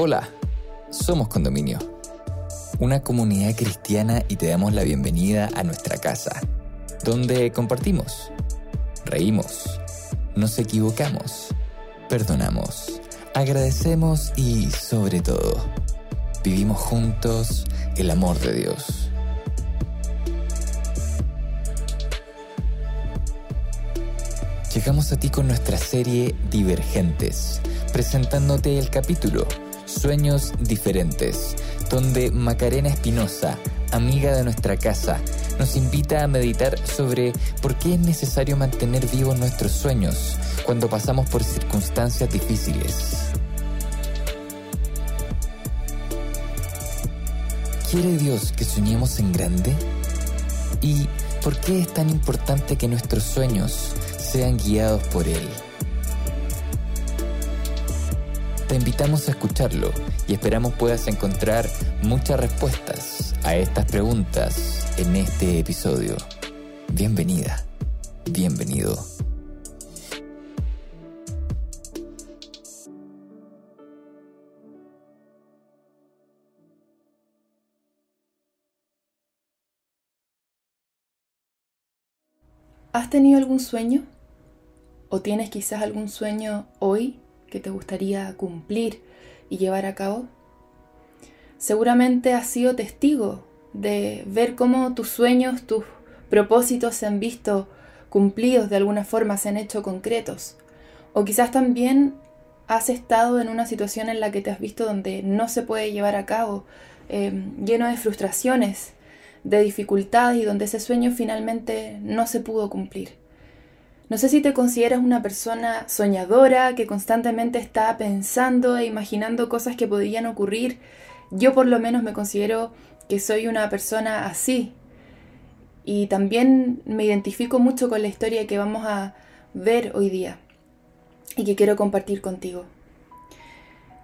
Hola, somos Condominio, una comunidad cristiana y te damos la bienvenida a nuestra casa, donde compartimos, reímos, nos equivocamos, perdonamos, agradecemos y, sobre todo, vivimos juntos el amor de Dios. Llegamos a ti con nuestra serie Divergentes, presentándote el capítulo Sueños Diferentes, donde Macarena Espinosa, amiga de nuestra casa, nos invita a meditar sobre por qué es necesario mantener vivos nuestros sueños cuando pasamos por circunstancias difíciles. ¿Quiere Dios que soñemos en grande? ¿Y por qué es tan importante que nuestros sueños sean guiados por Él? Te invitamos a escucharlo y esperamos puedas encontrar muchas respuestas a estas preguntas en este episodio. Bienvenida, bienvenido. ¿Has tenido algún sueño? ¿O tienes quizás algún sueño hoy que te gustaría cumplir y llevar a cabo? Seguramente has sido testigo de ver cómo tus sueños, tus propósitos se han visto cumplidos de alguna forma, se han hecho concretos. O quizás también has estado en una situación en la que te has visto donde no se puede llevar a cabo, em, lleno de frustraciones, de dificultades y donde ese sueño finalmente no se pudo cumplir. No sé si te consideras una persona soñadora que constantemente está pensando e imaginando cosas que podrían ocurrir. Yo por lo menos me considero que soy una persona así. Y también me identifico mucho con la historia que vamos a ver hoy día y que quiero compartir contigo.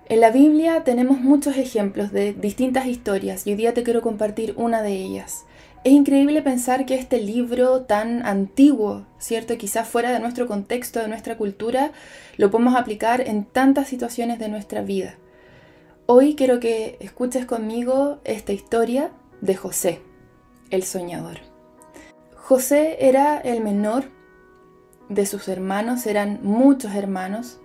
En la Biblia tenemos muchos ejemplos de distintas historias y hoy día te quiero compartir una de ellas. Es increíble pensar que este libro tan antiguo, ¿cierto? Quizás fuera de nuestro contexto, de nuestra cultura, lo podemos aplicar en tantas situaciones de nuestra vida. Hoy quiero que escuches conmigo esta historia de José, el soñador. José era el menor de sus hermanos, eran muchos hermanos,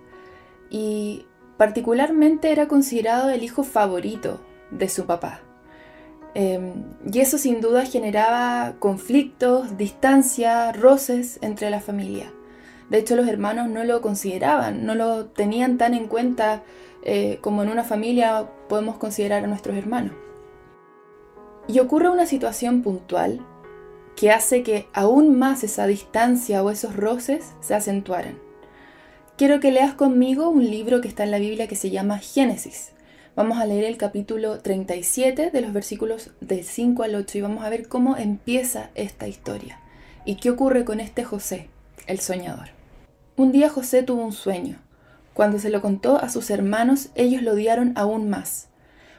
y particularmente era considerado el hijo favorito de su papá. Em, y eso sin duda generaba conflictos, distancia, roces entre la familia. De hecho, los hermanos no lo consideraban, no lo tenían tan en cuenta eh, como en una familia podemos considerar a nuestros hermanos. Y ocurre una situación puntual que hace que aún más esa distancia o esos roces se acentuaran. Quiero que leas conmigo un libro que está en la Biblia que se llama Génesis. Vamos a leer el capítulo 37 de los versículos del 5 al 8 y vamos a ver cómo empieza esta historia y qué ocurre con este José, el soñador. Un día José tuvo un sueño. Cuando se lo contó a sus hermanos, ellos lo odiaron aún más,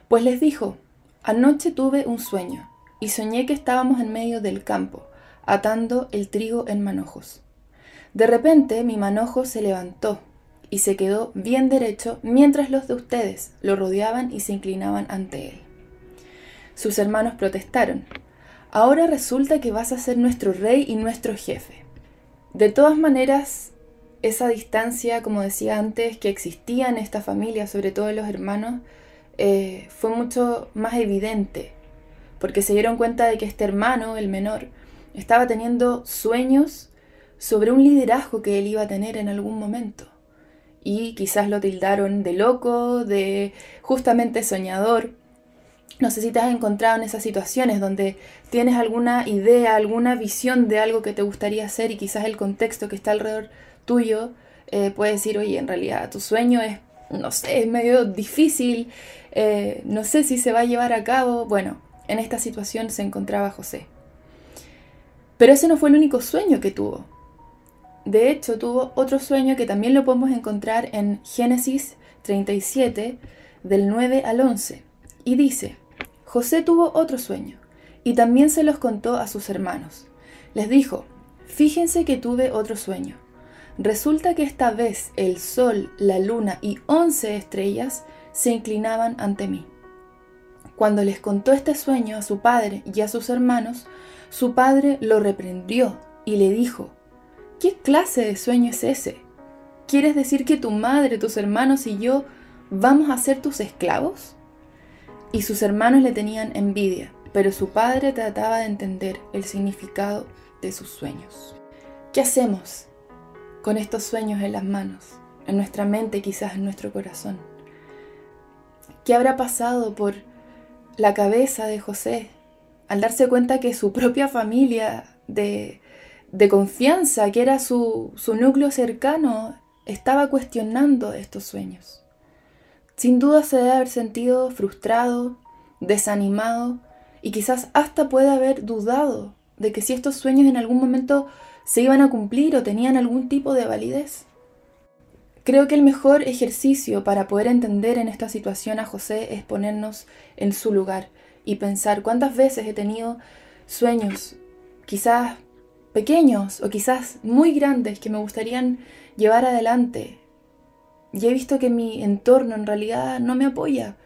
pues les dijo, anoche tuve un sueño y soñé que estábamos en medio del campo, atando el trigo en manojos. De repente mi manojo se levantó y se quedó bien derecho mientras los de ustedes lo rodeaban y se inclinaban ante él. Sus hermanos protestaron. Ahora resulta que vas a ser nuestro rey y nuestro jefe. De todas maneras, esa distancia, como decía antes, que existía en esta familia, sobre todo en los hermanos, eh, fue mucho más evidente, porque se dieron cuenta de que este hermano, el menor, estaba teniendo sueños sobre un liderazgo que él iba a tener en algún momento y quizás lo tildaron de loco, de justamente soñador. No sé si te has encontrado en esas situaciones donde tienes alguna idea, alguna visión de algo que te gustaría hacer y quizás el contexto que está alrededor tuyo eh, puede decir, oye, en realidad tu sueño es, no sé, es medio difícil, eh, no sé si se va a llevar a cabo. Bueno, en esta situación se encontraba José. Pero ese no fue el único sueño que tuvo. De hecho, tuvo otro sueño que también lo podemos encontrar en Génesis 37, del 9 al 11. Y dice, José tuvo otro sueño, y también se los contó a sus hermanos. Les dijo, fíjense que tuve otro sueño. Resulta que esta vez el sol, la luna y once estrellas se inclinaban ante mí. Cuando les contó este sueño a su padre y a sus hermanos, su padre lo reprendió y le dijo, ¿qué clase de sueño es ese? ¿Quieres decir que tu madre, tus hermanos y yo vamos a ser tus esclavos? Y sus hermanos le tenían envidia, pero su padre trataba de entender el significado de sus sueños. ¿Qué hacemos con estos sueños en las manos, en nuestra mente, quizás en nuestro corazón? ¿Qué habrá pasado por la cabeza de José al darse cuenta que su propia familia de, de confianza, que era su, su núcleo cercano, estaba cuestionando estos sueños? Sin duda se debe haber sentido frustrado, desanimado y quizás hasta puede haber dudado de que si estos sueños en algún momento se iban a cumplir o tenían algún tipo de validez. Creo que el mejor ejercicio para poder entender en esta situación a José es ponernos en su lugar y pensar cuántas veces he tenido sueños, quizás pequeños o quizás muy grandes que me gustarían llevar adelante. Y he visto que mi entorno en realidad no me apoya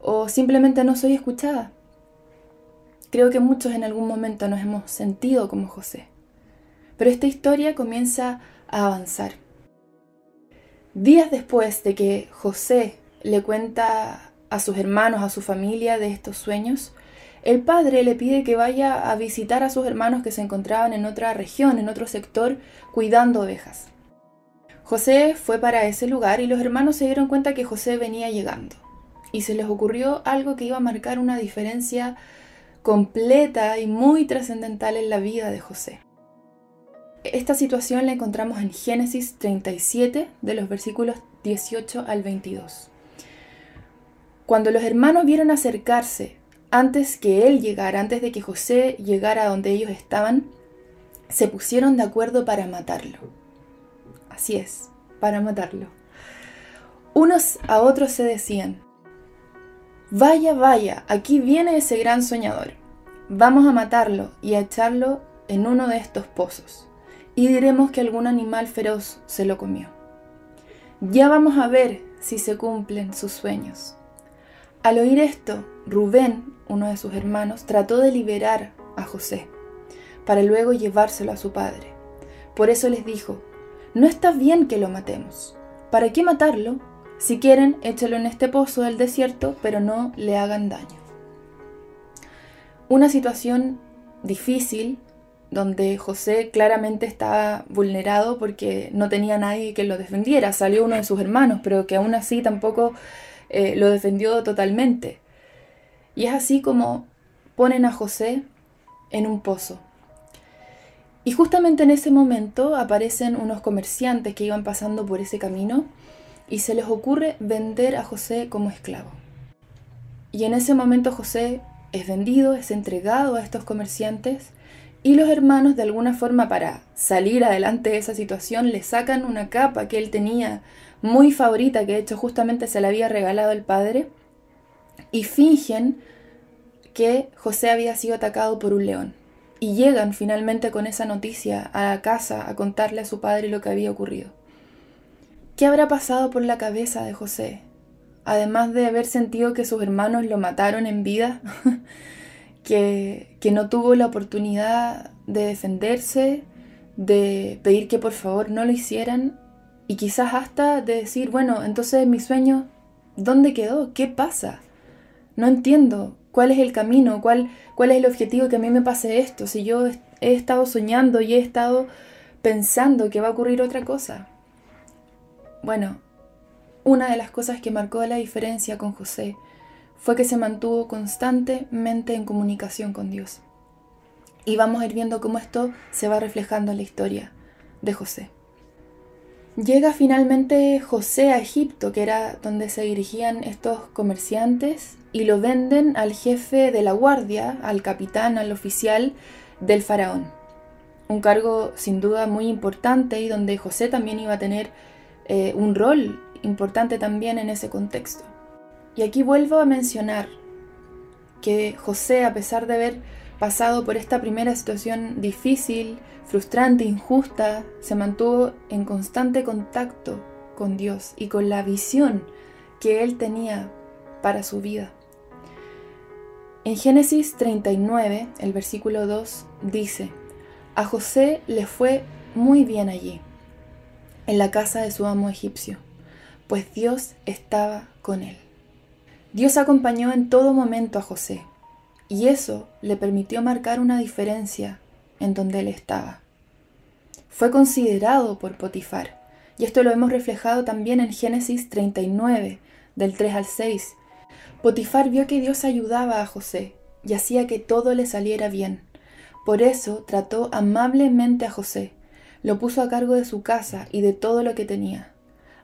o simplemente no soy escuchada. Creo que muchos en algún momento nos hemos sentido como José. Pero esta historia comienza a avanzar. Días después de que José le cuenta a sus hermanos, a su familia de estos sueños, el padre le pide que vaya a visitar a sus hermanos que se encontraban en otra región, en otro sector, cuidando ovejas. José fue para ese lugar y los hermanos se dieron cuenta que José venía llegando. Y se les ocurrió algo que iba a marcar una diferencia completa y muy trascendental en la vida de José. Esta situación la encontramos en Génesis 37, de los versículos 18 al 22. Cuando los hermanos vieron acercarse antes que él llegara, antes de que José llegara a donde ellos estaban, se pusieron de acuerdo para matarlo. Así es, para matarlo. Unos a otros se decían, vaya, vaya, aquí viene ese gran soñador. Vamos a matarlo y a echarlo en uno de estos pozos y diremos que algún animal feroz se lo comió. Ya vamos a ver si se cumplen sus sueños. Al oír esto, Rubén, uno de sus hermanos, trató de liberar a José, para luego llevárselo a su padre. Por eso les dijo, no está bien que lo matemos. ¿Para qué matarlo? Si quieren, échelo en este pozo del desierto, pero no le hagan daño. Una situación difícil donde José claramente estaba vulnerado porque no tenía nadie que lo defendiera. Salió uno de sus hermanos, pero que aún así tampoco eh, lo defendió totalmente. Y es así como ponen a José en un pozo. Y justamente en ese momento aparecen unos comerciantes que iban pasando por ese camino y se les ocurre vender a José como esclavo. Y en ese momento José es vendido, es entregado a estos comerciantes y los hermanos, de alguna forma, para salir adelante de esa situación, le sacan una capa que él tenía muy favorita, que de hecho justamente se la había regalado el padre, y fingen que José había sido atacado por un león. Y llegan finalmente con esa noticia a la casa a contarle a su padre lo que había ocurrido. ¿Qué habrá pasado por la cabeza de José? Además de haber sentido que sus hermanos lo mataron en vida, que, no tuvo la oportunidad de defenderse, de pedir que por favor no lo hicieran y quizás hasta de decir, bueno, entonces mi sueño, ¿dónde quedó? ¿Qué pasa? No entiendo cuál es el camino, cuál, cuál es el objetivo que a mí me pase esto, si yo he estado soñando y he estado pensando que va a ocurrir otra cosa. Bueno, una de las cosas que marcó la diferencia con José fue que se mantuvo constantemente en comunicación con Dios. Y vamos a ir viendo cómo esto se va reflejando en la historia de José. Llega finalmente José a Egipto, que era donde se dirigían estos comerciantes, y lo venden al jefe de la guardia, al capitán, al oficial del faraón. Un cargo sin duda muy importante y donde José también iba a tener eh, un rol importante también en ese contexto. Y aquí vuelvo a mencionar que José, a pesar de haber pasado por esta primera situación difícil, frustrante, injusta, se mantuvo en constante contacto con Dios y con la visión que él tenía para su vida. En Génesis 39, el versículo 2 dice, a José le fue muy bien allí, en la casa de su amo egipcio, pues Dios estaba con él. Dios acompañó en todo momento a José, y eso le permitió marcar una diferencia en donde él estaba. Fue considerado por Potifar, y esto lo hemos reflejado también en Génesis 39, del 3 al 6. Potifar vio que Dios ayudaba a José y hacía que todo le saliera bien. Por eso trató amablemente a José, lo puso a cargo de su casa y de todo lo que tenía.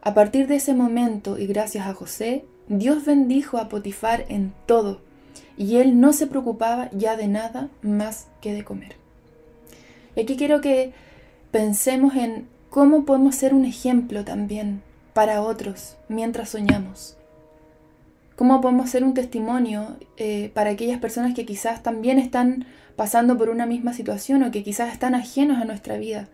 A partir de ese momento y gracias a José, Dios bendijo a Potifar en todo, y él no se preocupaba ya de nada más que de comer. Y aquí quiero que pensemos en cómo podemos ser un ejemplo también para otros mientras soñamos. Cómo podemos ser un testimonio eh, para aquellas personas que quizás también están pasando por una misma situación o que quizás están ajenos a nuestra vida.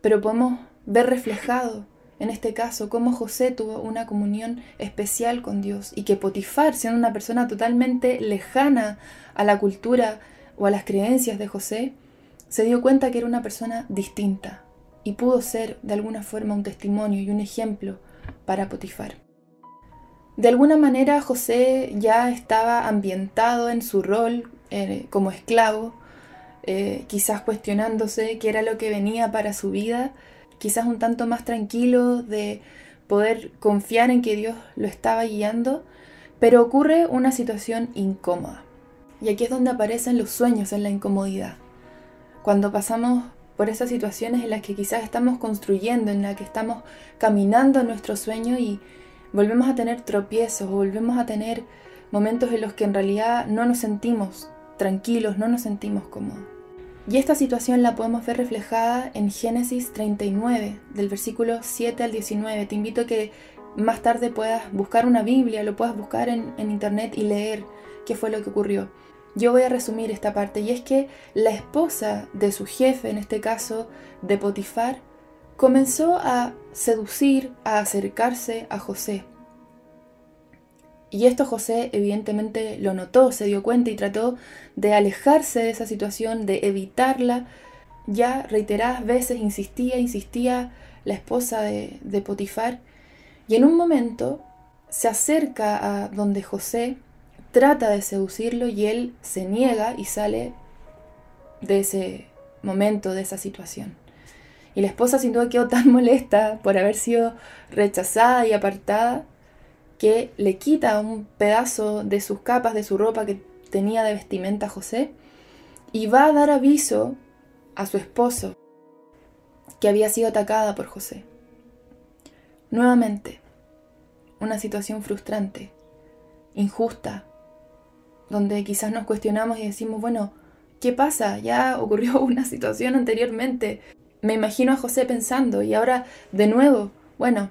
Pero podemos ver reflejado en este caso cómo José tuvo una comunión especial con Dios y que Potifar, siendo una persona totalmente lejana a la cultura o a las creencias de José, se dio cuenta que era una persona distinta, y pudo ser de alguna forma un testimonio y un ejemplo para Potifar. De alguna manera José ya estaba ambientado en su rol eh, como esclavo, eh, quizás cuestionándose qué era lo que venía para su vida, quizás un tanto más tranquilo de poder confiar en que Dios lo estaba guiando, pero ocurre una situación incómoda. Y aquí es donde aparecen los sueños en la incomodidad. Cuando pasamos por esas situaciones en las que quizás estamos construyendo, en las que estamos caminando nuestro sueño y volvemos a tener tropiezos, volvemos a tener momentos en los que en realidad no nos sentimos tranquilos, no nos sentimos cómodos. Y esta situación la podemos ver reflejada en Génesis 39, del versículo 7 al 19. Te invito a que más tarde puedas buscar una Biblia, lo puedas buscar en, en internet y leer qué fue lo que ocurrió. Yo voy a resumir esta parte y es que la esposa de su jefe, en este caso de Potifar, comenzó a seducir, a acercarse a José. Y esto José evidentemente lo notó, se dio cuenta y trató de alejarse de esa situación, de evitarla. Ya reiteradas veces insistía, insistía la esposa de, Potifar. Y en un momento se acerca a donde José trata de seducirlo y él se niega y sale de ese momento, de esa situación. Y la esposa sin duda quedó tan molesta por haber sido rechazada y apartada que le quita un pedazo de sus capas, de su ropa que tenía de vestimenta José y va a dar aviso a su esposo que había sido atacada por José. Nuevamente, una situación frustrante, injusta, donde quizás nos cuestionamos y decimos, bueno, ¿qué pasa? Ya ocurrió una situación anteriormente. Me imagino a José pensando y ahora de nuevo, bueno,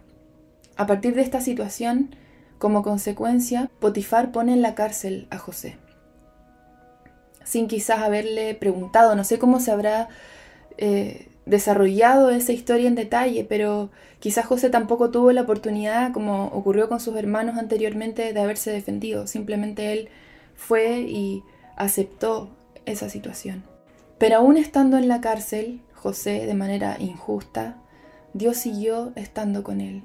a partir de esta situación, como consecuencia, Potifar pone en la cárcel a José. Sin quizás haberle preguntado, no sé cómo se habrá eh, desarrollado esa historia en detalle, pero quizás José tampoco tuvo la oportunidad, como ocurrió con sus hermanos anteriormente, de haberse defendido. Simplemente él fue y aceptó esa situación. Pero aún estando en la cárcel, José, de manera injusta, Dios siguió estando con él.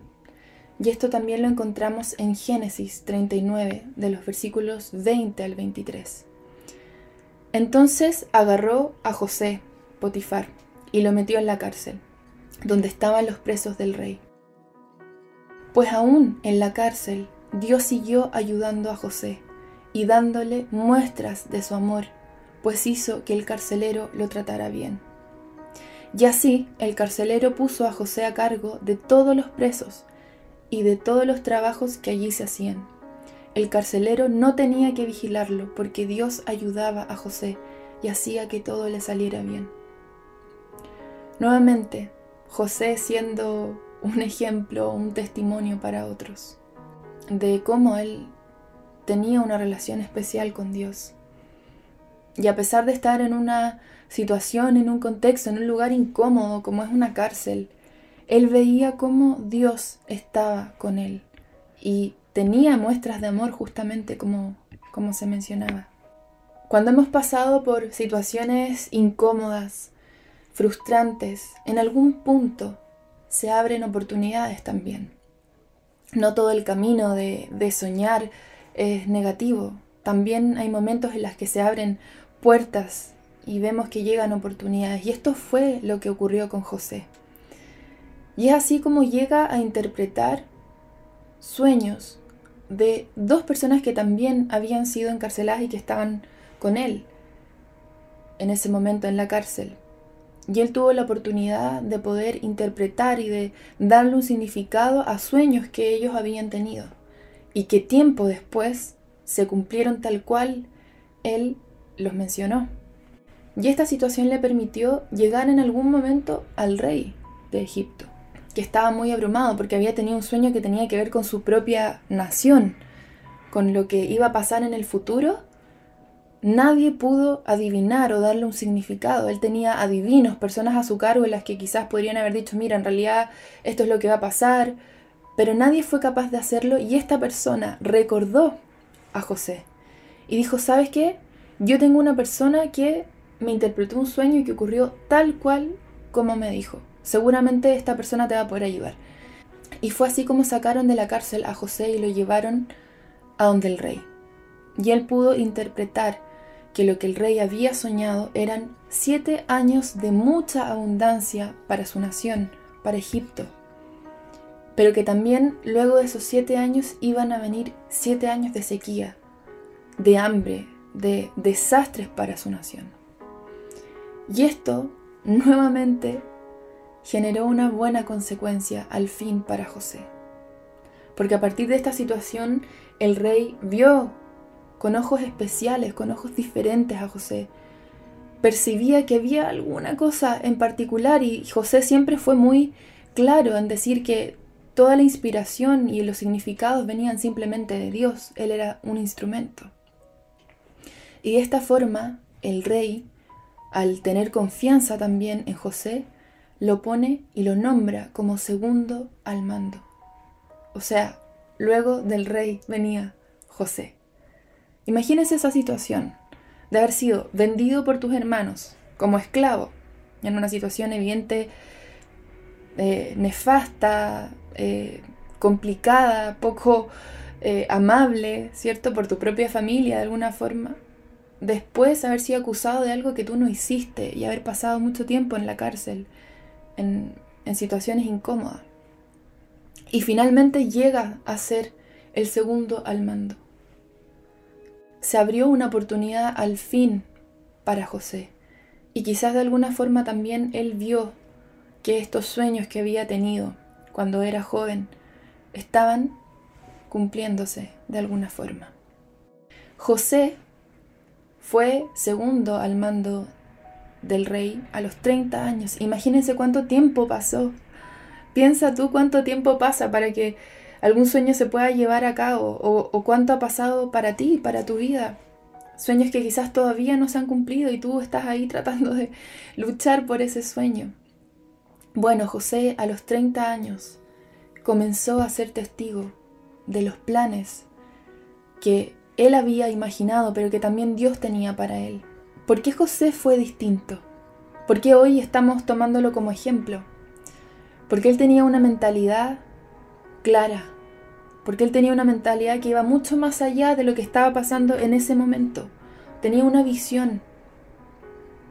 Y esto también lo encontramos en Génesis 39, de los versículos 20 al 23. Entonces agarró a José, Potifar, y lo metió en la cárcel, donde estaban los presos del rey. Pues aún en la cárcel, Dios siguió ayudando a José y dándole muestras de su amor, pues hizo que el carcelero lo tratara bien. Y así el carcelero puso a José a cargo de todos los presos y de todos los trabajos que allí se hacían. El carcelero no tenía que vigilarlo porque Dios ayudaba a José y hacía que todo le saliera bien. Nuevamente, José siendo un ejemplo, un testimonio para otros de cómo él tenía una relación especial con Dios. Y a pesar de estar en una situación, en un contexto, en un lugar incómodo como es una cárcel, él veía cómo Dios estaba con él y tenía muestras de amor justamente como, como se mencionaba. Cuando hemos pasado por situaciones incómodas, frustrantes, en algún punto se abren oportunidades también. No todo el camino de, de soñar es negativo. También hay momentos en los que se abren puertas y vemos que llegan oportunidades. Y esto fue lo que ocurrió con José. Y es así como llega a interpretar sueños de dos personas que también habían sido encarceladas y que estaban con él en ese momento en la cárcel. Y él tuvo la oportunidad de poder interpretar y de darle un significado a sueños que ellos habían tenido y que tiempo después se cumplieron tal cual él los mencionó. Y esta situación le permitió llegar en algún momento al rey de Egipto, que estaba muy abrumado porque había tenido un sueño que tenía que ver con su propia nación, con lo que iba a pasar en el futuro. Nadie pudo adivinar o darle un significado. Él tenía adivinos, personas a su cargo en las que quizás podrían haber dicho, mira, en realidad esto es lo que va a pasar, pero nadie fue capaz de hacerlo y esta persona recordó a José y dijo, ¿sabes qué? Yo tengo una persona que me interpretó un sueño y que ocurrió tal cual como me dijo. Seguramente esta persona te va a poder ayudar. Y fue así como sacaron de la cárcel a José y lo llevaron a donde el rey. Y él pudo interpretar que lo que el rey había soñado eran siete años de mucha abundancia para su nación, para Egipto. Pero que también luego de esos siete años iban a venir siete años de sequía, de hambre, de desastres para su nación. Y esto nuevamente generó una buena consecuencia al fin para José. Porque a partir de esta situación el rey vio con ojos especiales, con ojos diferentes a José. Percibía que había alguna cosa en particular y José siempre fue muy claro en decir que toda la inspiración y los significados venían simplemente de Dios. Él era un instrumento. Y de esta forma el rey al tener confianza también en José, lo pone y lo nombra como segundo al mando. O sea, luego del rey venía José. Imagínense esa situación de haber sido vendido por tus hermanos como esclavo, en una situación evidente, eh, nefasta, eh, complicada, poco eh, amable, ¿cierto? Por tu propia familia de alguna forma después haber sido acusado de algo que tú no hiciste y haber pasado mucho tiempo en la cárcel, en, situaciones incómodas. Y finalmente llega a ser el segundo al mando. Se abrió una oportunidad al fin para José. Y quizás de alguna forma también él vio que estos sueños que había tenido cuando era joven estaban cumpliéndose de alguna forma. José fue segundo al mando del rey a los 30 años. Imagínense cuánto tiempo pasó. Piensa tú cuánto tiempo pasa para que algún sueño se pueda llevar a cabo o, cuánto ha pasado para ti, para tu vida. Sueños que quizás todavía no se han cumplido y tú estás ahí tratando de luchar por ese sueño. Bueno, José a los 30 años comenzó a ser testigo de los planes que él había imaginado, pero que también Dios tenía para él. ¿Por qué José fue distinto? ¿Por qué hoy estamos tomándolo como ejemplo? Porque él tenía una mentalidad clara, porque él tenía una mentalidad que iba mucho más allá de lo que estaba pasando en ese momento. Tenía una visión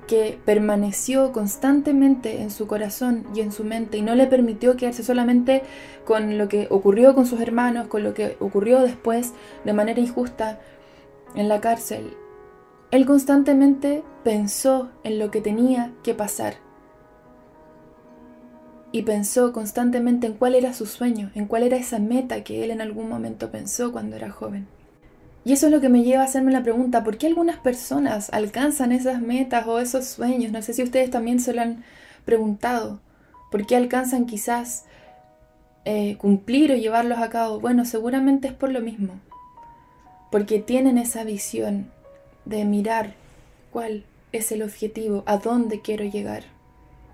que permaneció constantemente en su corazón y en su mente y no le permitió quedarse solamente con lo que ocurrió con sus hermanos, con lo que ocurrió después de manera injusta en la cárcel. Él constantemente pensó en lo que tenía que pasar y pensó constantemente en cuál era su sueño, en cuál era esa meta que él en algún momento pensó cuando era joven. Y eso es lo que me lleva a hacerme la pregunta, ¿por qué algunas personas alcanzan esas metas o esos sueños? No sé si ustedes también se lo han preguntado. ¿Por qué alcanzan quizás eh, cumplir o llevarlos a cabo? Bueno, seguramente es por lo mismo. Porque tienen esa visión de mirar cuál es el objetivo, a dónde quiero llegar.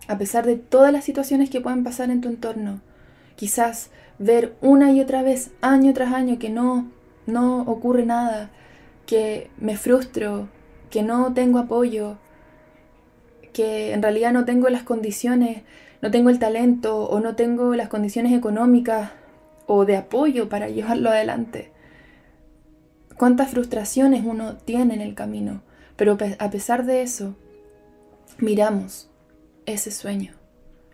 A pesar de todas las situaciones que pueden pasar en tu entorno, quizás ver una y otra vez, año tras año, que no, no ocurre nada, que me frustro, que no tengo apoyo, que en realidad no tengo las condiciones, no tengo el talento o no tengo las condiciones económicas o de apoyo para llevarlo adelante. Cuántas frustraciones uno tiene en el camino, pero a pesar de eso, miramos ese sueño,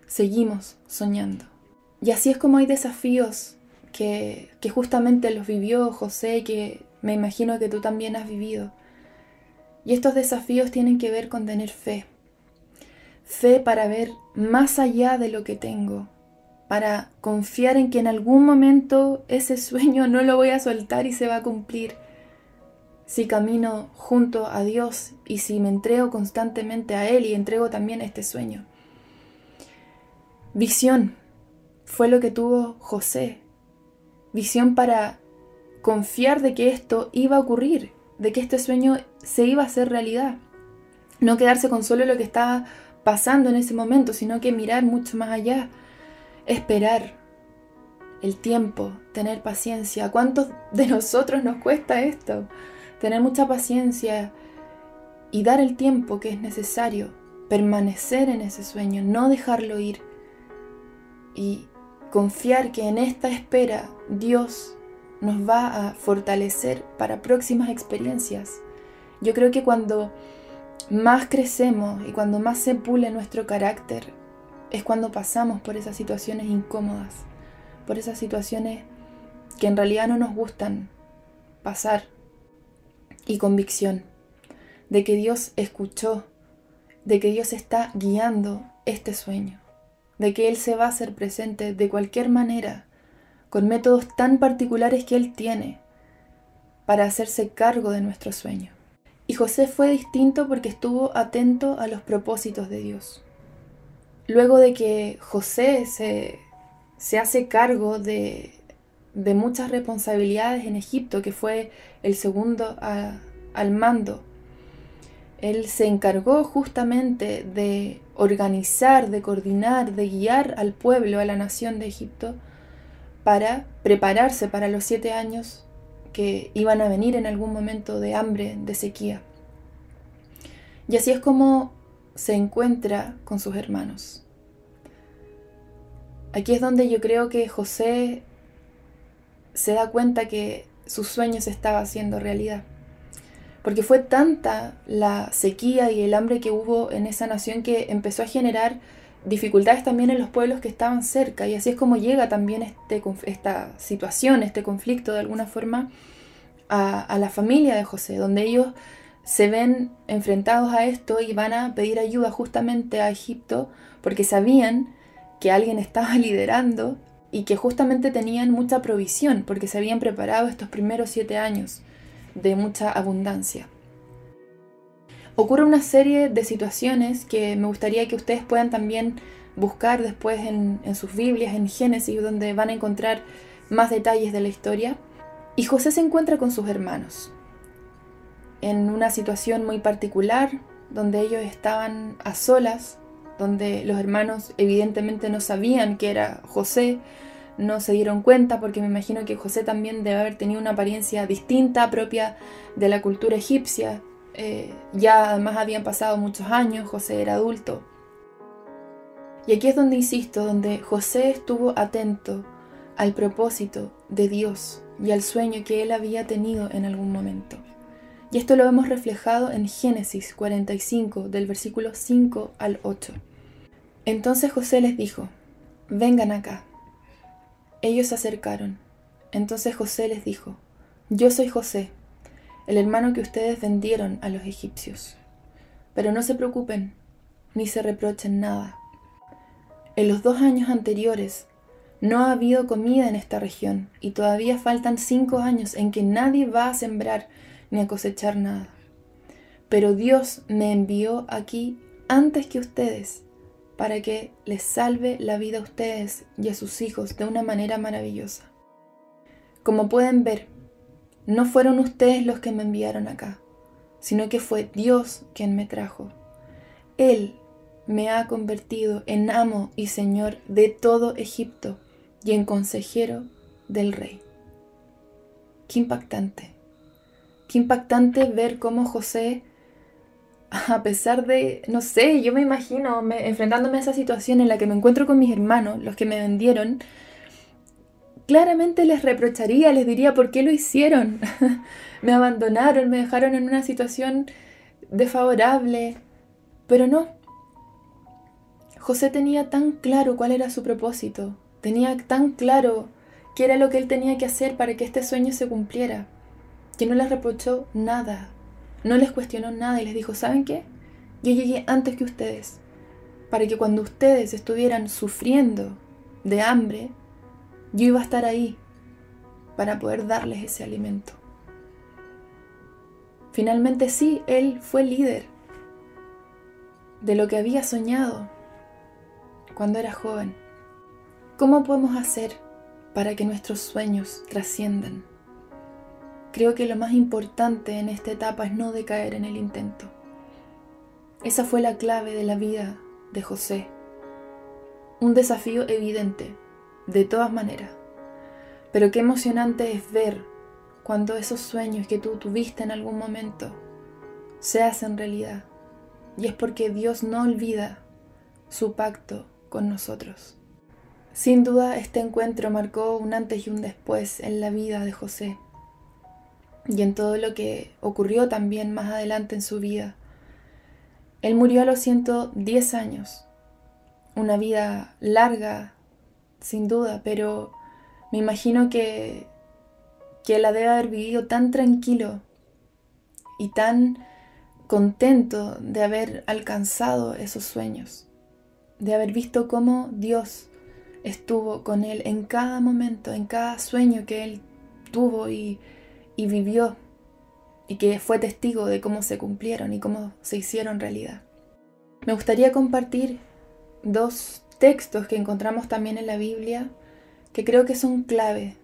seguimos soñando. Y así es como hay desafíos que, que justamente los vivió José que me imagino que tú también has vivido. Y estos desafíos tienen que ver con tener fe. Fe para ver más allá de lo que tengo, para confiar en que en algún momento ese sueño no lo voy a soltar y se va a cumplir. Si camino junto a Dios y si me entrego constantemente a Él y entrego también este sueño. Visión fue lo que tuvo José. Visión para confiar de que esto iba a ocurrir, de que este sueño se iba a hacer realidad. No quedarse con solo lo que estaba pasando en ese momento, sino que mirar mucho más allá, esperar el tiempo, tener paciencia. ¿A cuántos de nosotros nos cuesta esto? Tener mucha paciencia y dar el tiempo que es necesario, permanecer en ese sueño, no dejarlo ir y confiar que en esta espera Dios nos va a fortalecer para próximas experiencias. Yo creo que cuando más crecemos y cuando más se pule nuestro carácter, es cuando pasamos por esas situaciones incómodas, por esas situaciones que en realidad no nos gustan pasar. Y convicción de que Dios escuchó, de que Dios está guiando este sueño, de que Él se va a hacer presente de cualquier manera, con métodos tan particulares que Él tiene para hacerse cargo de nuestro sueño. Y José fue distinto porque estuvo atento a los propósitos de Dios. Luego de que José se, se hace cargo de, de, muchas responsabilidades en Egipto, que fue el segundo al mando, él se encargó justamente de organizar, de coordinar, de guiar al pueblo, a la nación de Egipto, para prepararse para los siete años que iban a venir en algún momento de hambre, de sequía. Y así es como se encuentra con sus hermanos. Aquí es donde yo creo que José se da cuenta que su sueño se estaba haciendo realidad. Porque fue tanta la sequía y el hambre que hubo en esa nación que empezó a generar dificultades también en los pueblos que estaban cerca. Y así es como llega también este, esta situación, este conflicto de alguna forma a, la familia de José, donde ellos se ven enfrentados a esto y van a pedir ayuda justamente a Egipto porque sabían que alguien estaba liderando y que justamente tenían mucha provisión porque se habían preparado estos primeros siete años de mucha abundancia. Ocurre una serie de situaciones que me gustaría que ustedes puedan también buscar después en, en sus Biblias, en Génesis, donde van a encontrar más detalles de la historia. Y José se encuentra con sus hermanos en una situación muy particular, donde ellos estaban a solas, donde los hermanos evidentemente no sabían que era José, no se dieron cuenta porque me imagino que José también debe haber tenido una apariencia distinta, propia de la cultura egipcia. Eh, ya además habían pasado muchos años, José era adulto. Y aquí es donde insisto, donde José estuvo atento al propósito de Dios y al sueño que él había tenido en algún momento. Y esto lo hemos reflejado en Génesis 45, del versículo 5 al 8. Entonces José les dijo, vengan acá. Ellos se acercaron. Entonces José les dijo, yo soy José, el hermano que ustedes vendieron a los egipcios. Pero no se preocupen, ni se reprochen nada. En los dos años anteriores no ha habido comida en esta región y todavía faltan cinco años en que nadie va a sembrar ni a cosechar nada. Pero Dios me envió aquí antes que ustedes para que les salve la vida a ustedes y a sus hijos de una manera maravillosa. Como pueden ver, no fueron ustedes los que me enviaron acá, sino que fue Dios quien me trajo. Él me ha convertido en amo y señor de todo Egipto y en consejero del rey. Qué impactante. Qué impactante ver cómo José, a pesar de, no sé, yo me imagino enfrentándome a esa situación en la que me encuentro con mis hermanos, los que me vendieron, claramente les reprocharía, les diría por qué lo hicieron. me abandonaron, me dejaron en una situación desfavorable, pero no. José tenía tan claro cuál era su propósito, tenía tan claro qué era lo que él tenía que hacer para que este sueño se cumpliera, que no les reprochó nada, no les cuestionó nada y les dijo, ¿saben qué? Yo llegué antes que ustedes, para que cuando ustedes estuvieran sufriendo de hambre, yo iba a estar ahí para poder darles ese alimento. Finalmente sí, él fue líder de lo que había soñado cuando era joven. ¿Cómo podemos hacer para que nuestros sueños trasciendan? Creo que lo más importante en esta etapa es no decaer en el intento. Esa fue la clave de la vida de José. Un desafío evidente, de todas maneras. Pero qué emocionante es ver cuando esos sueños que tú tuviste en algún momento se hacen realidad. Y es porque Dios no olvida su pacto con nosotros. Sin duda este encuentro marcó un antes y un después en la vida de José y en todo lo que ocurrió también más adelante en su vida. Él murió a los 110 años, una vida larga, sin duda, pero me imagino que, que la debe haber vivido tan tranquilo y tan contento de haber alcanzado esos sueños de haber visto cómo Dios estuvo con él en cada momento, en cada sueño que él tuvo y, y vivió, y que fue testigo de cómo se cumplieron y cómo se hicieron realidad. Me gustaría compartir dos textos que encontramos también en la Biblia que creo que son clave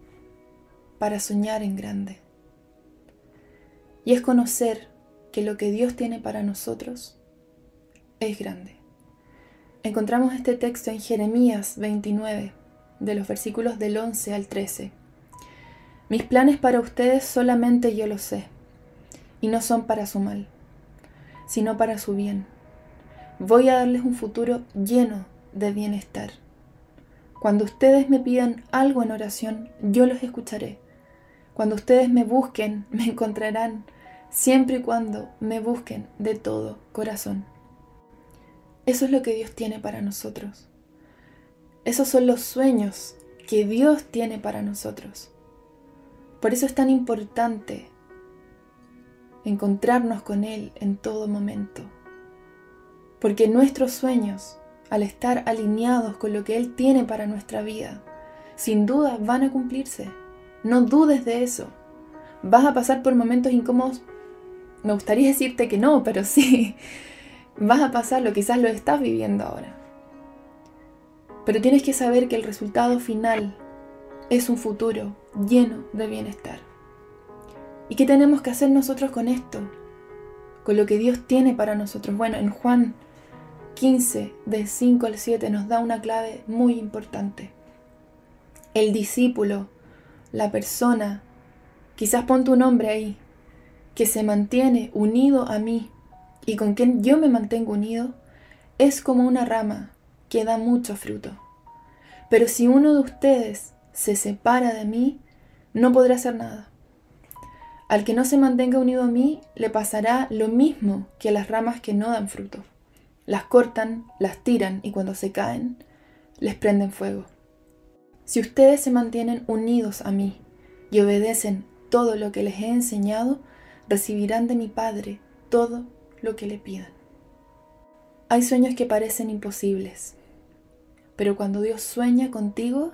para soñar en grande. Y es conocer que lo que Dios tiene para nosotros es grande. Encontramos este texto en Jeremías 29, de los versículos del 11 al 13. Mis planes para ustedes solamente yo los sé, y no son para su mal, sino para su bien. Voy a darles un futuro lleno de bienestar. Cuando ustedes me pidan algo en oración, yo los escucharé. Cuando ustedes me busquen, me encontrarán, siempre y cuando me busquen de todo corazón. Eso es lo que Dios tiene para nosotros. Esos son los sueños que Dios tiene para nosotros. Por eso es tan importante encontrarnos con Él en todo momento. Porque nuestros sueños, al estar alineados con lo que Él tiene para nuestra vida, sin duda van a cumplirse. No dudes de eso. Vas a pasar por momentos incómodos. Me gustaría decirte que no, pero sí vas a pasarlo, quizás lo estás viviendo ahora. Pero tienes que saber que el resultado final es un futuro lleno de bienestar. ¿Y qué tenemos que hacer nosotros con esto? Con lo que Dios tiene para nosotros. Bueno, en Juan 15, de 5 al 7, nos da una clave muy importante. El discípulo, la persona, quizás pon tu nombre ahí, que se mantiene unido a mí y con quien yo me mantengo unido es como una rama que da mucho fruto. Pero si uno de ustedes se separa de mí, no podrá hacer nada. Al que no se mantenga unido a mí, le pasará lo mismo que a las ramas que no dan fruto. Las cortan, las tiran y cuando se caen, les prenden fuego. Si ustedes se mantienen unidos a mí y obedecen todo lo que les he enseñado, recibirán de mi Padre todo lo que le pidan. Hay sueños que parecen imposibles, pero cuando Dios sueña contigo,